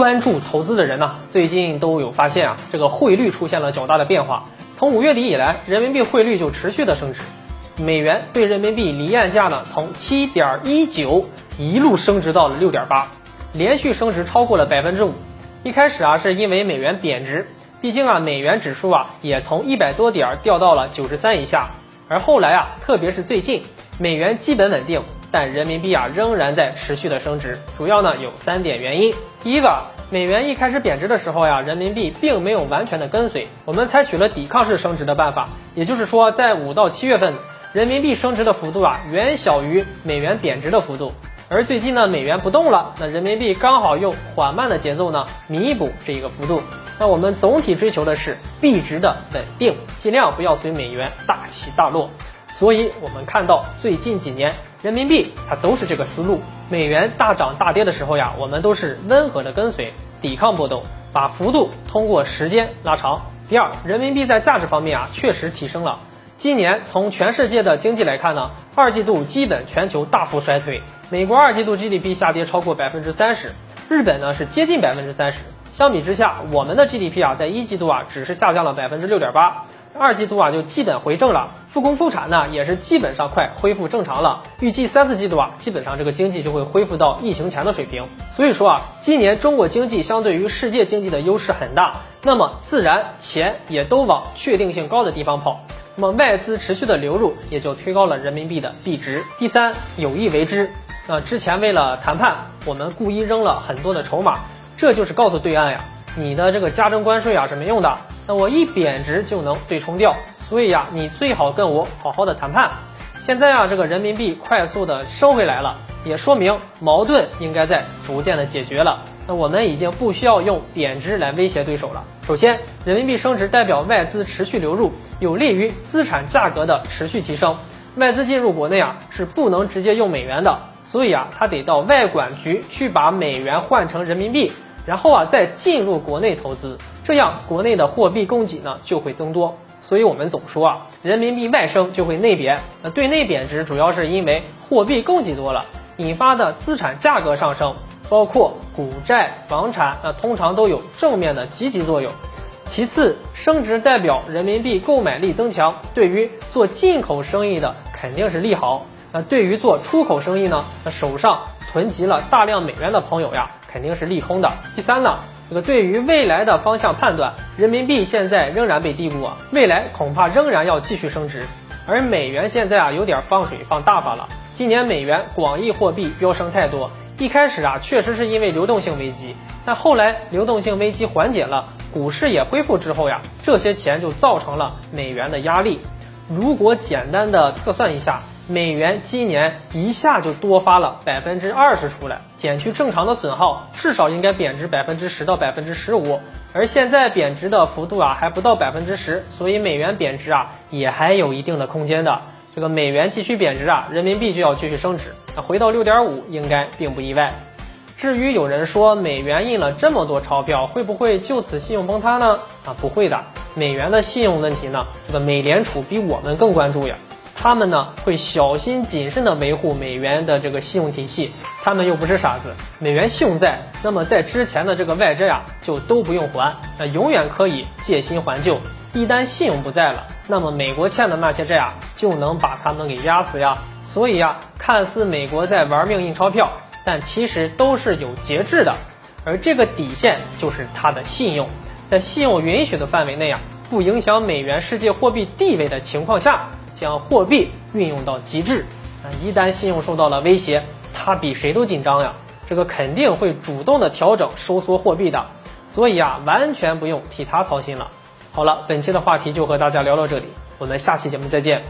关注投资的人呢，最近都有发现啊，这个汇率出现了较大的变化。从五月底以来，人民币汇率就持续的升值，美元对人民币离岸价呢，从七点一九一路升值到了六点八，连续升值超过了百分之五。一开始啊，是因为美元贬值，毕竟啊，美元指数啊也从一百多点掉到了九十三以下。而后来啊，特别是最近，美元基本稳定，但人民币啊仍然在持续的升值。主要呢有三点原因。第一个，美元一开始贬值的时候呀，人民币并没有完全的跟随，我们采取了抵抗式升值的办法。也就是说，在五到七月份，人民币升值的幅度啊远小于美元贬值的幅度。而最近呢，美元不动了，那人民币刚好用缓慢的节奏呢弥补这一个幅度。那我们总体追求的是币值的稳定，尽量不要随美元大起大落。所以，我们看到最近几年人民币它都是这个思路。美元大涨大跌的时候呀，我们都是温和的跟随，抵抗波动，把幅度通过时间拉长。第二，人民币在价值方面啊确实提升了。今年从全世界的经济来看呢，二季度基本全球大幅衰退，美国二季度 GDP 下跌超过百分之三十，日本呢是接近百分之三十。相比之下，我们的 GDP 啊，在一季度啊，只是下降了百分之六点八，二季度啊就基本回正了，复工复产呢也是基本上快恢复正常了。预计三四季度啊，基本上这个经济就会恢复到疫情前的水平。所以说啊，今年中国经济相对于世界经济的优势很大，那么自然钱也都往确定性高的地方跑，那么外资持续的流入也就推高了人民币的币值。第三，有意为之，那之前为了谈判，我们故意扔了很多的筹码。这就是告诉对岸呀，你的这个加征关税啊是没用的，那我一贬值就能对冲掉，所以呀，你最好跟我好好的谈判。现在啊，这个人民币快速的升回来了，也说明矛盾应该在逐渐的解决了。那我们已经不需要用贬值来威胁对手了。首先，人民币升值代表外资持续流入，有利于资产价格的持续提升。外资进入国内啊是不能直接用美元的，所以啊，他得到外管局去把美元换成人民币。然后啊，再进入国内投资，这样国内的货币供给呢就会增多。所以我们总说啊，人民币外升就会内贬。那对内贬值主要是因为货币供给多了引发的资产价格上升，包括股债、房产，那通常都有正面的积极作用。其次，升值代表人民币购买力增强，对于做进口生意的肯定是利好。那对于做出口生意呢，那手上囤积了大量美元的朋友呀。肯定是利空的。第三呢，这个对于未来的方向判断，人民币现在仍然被低估啊，未来恐怕仍然要继续升值。而美元现在啊有点放水放大发了。今年美元广义货币飙升太多，一开始啊确实是因为流动性危机，但后来流动性危机缓解了，股市也恢复之后呀，这些钱就造成了美元的压力。如果简单的测算一下。美元今年一下就多发了百分之二十出来，减去正常的损耗，至少应该贬值百分之十到百分之十五。而现在贬值的幅度啊还不到百分之十，所以美元贬值啊也还有一定的空间的。这个美元继续贬值啊，人民币就要继续升值，那回到六点五应该并不意外。至于有人说美元印了这么多钞票，会不会就此信用崩塌呢？啊，不会的，美元的信用问题呢，这个美联储比我们更关注呀。他们呢会小心谨慎地维护美元的这个信用体系，他们又不是傻子。美元信用在，那么在之前的这个外债呀就都不用还，那永远可以借新还旧。一旦信用不在了，那么美国欠的那些债啊就能把他们给压死呀。所以呀，看似美国在玩命印钞票，但其实都是有节制的，而这个底线就是它的信用，在信用允许的范围内啊，不影响美元世界货币地位的情况下。将货币运用到极致，啊，一旦信用受到了威胁，他比谁都紧张呀，这个肯定会主动的调整收缩货币的，所以啊，完全不用替他操心了。好了，本期的话题就和大家聊到这里，我们下期节目再见。